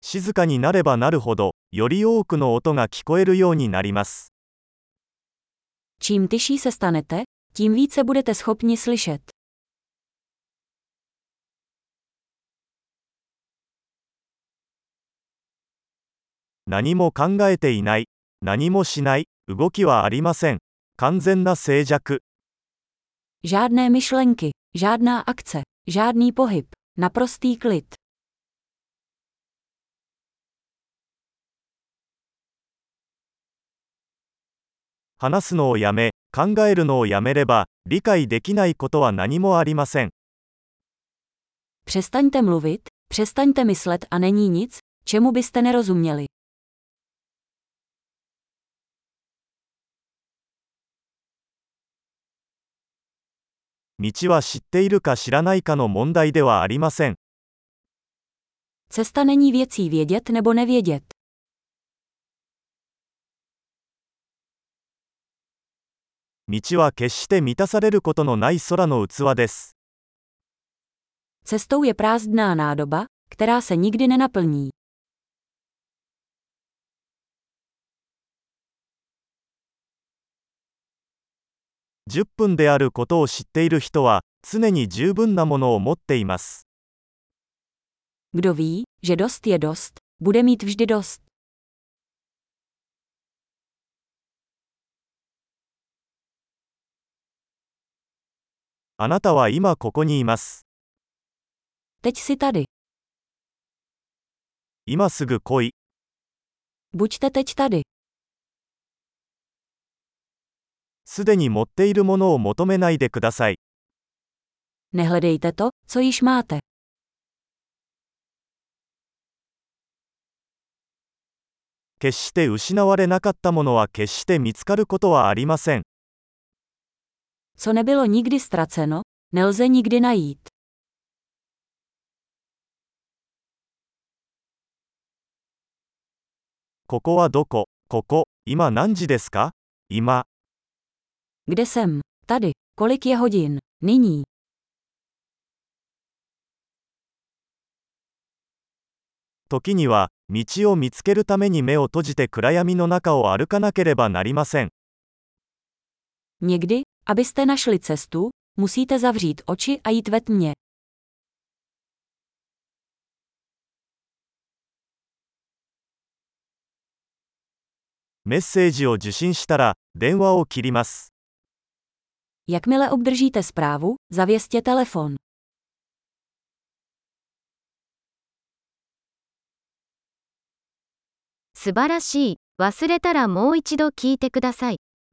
静かになればなるほどより多くの音が聞こえるようになります何も考えていない、何もしない、動きはありません。完全な静寂。Naprostý klid. 話すのをやめ、考えるのをやめれば、理解できないことは何もありません。Přestaňte mluvit, přestaňte myslet a není nic, čemu byste nerozuměli. 道は知っているか知らないかの問題ではありません。Cesta není věcí vědět nebo nevědět. 道は決して満たされることのない空の器です。Cestou je prázdná nádoba, která se nikdy nenaplní. 10分であることを知っている人は、常に十分なものを持っています。Kdo ví, že dost je dost, bude mít vždy dost. あなたは今ここにいます。Teď si tady. 今すぐ来い。Buďte teď tady. すでに持っているものを求めないでください。Nehledejte to, co již máte. 決して失われなかったものは決して見つかることはありません。Co nebylo nikdy ztraceno, nelze nikdy najít. ここはどこここ、今何時ですか今、Kde jsem? Tady. Kolik je hodin? Nyní. 時には、道を見つけるために目を閉じて暗闇の中を歩かなければなりません。Někdy, abyste našli cestu, musíte zavřít oči a jít ve tmě. メッセージを受信したら、電話を切ります。Jakmile obdržíte zprávu, zavěstěte telefon. Subarashi,。忘れたらもう一度聞いてください。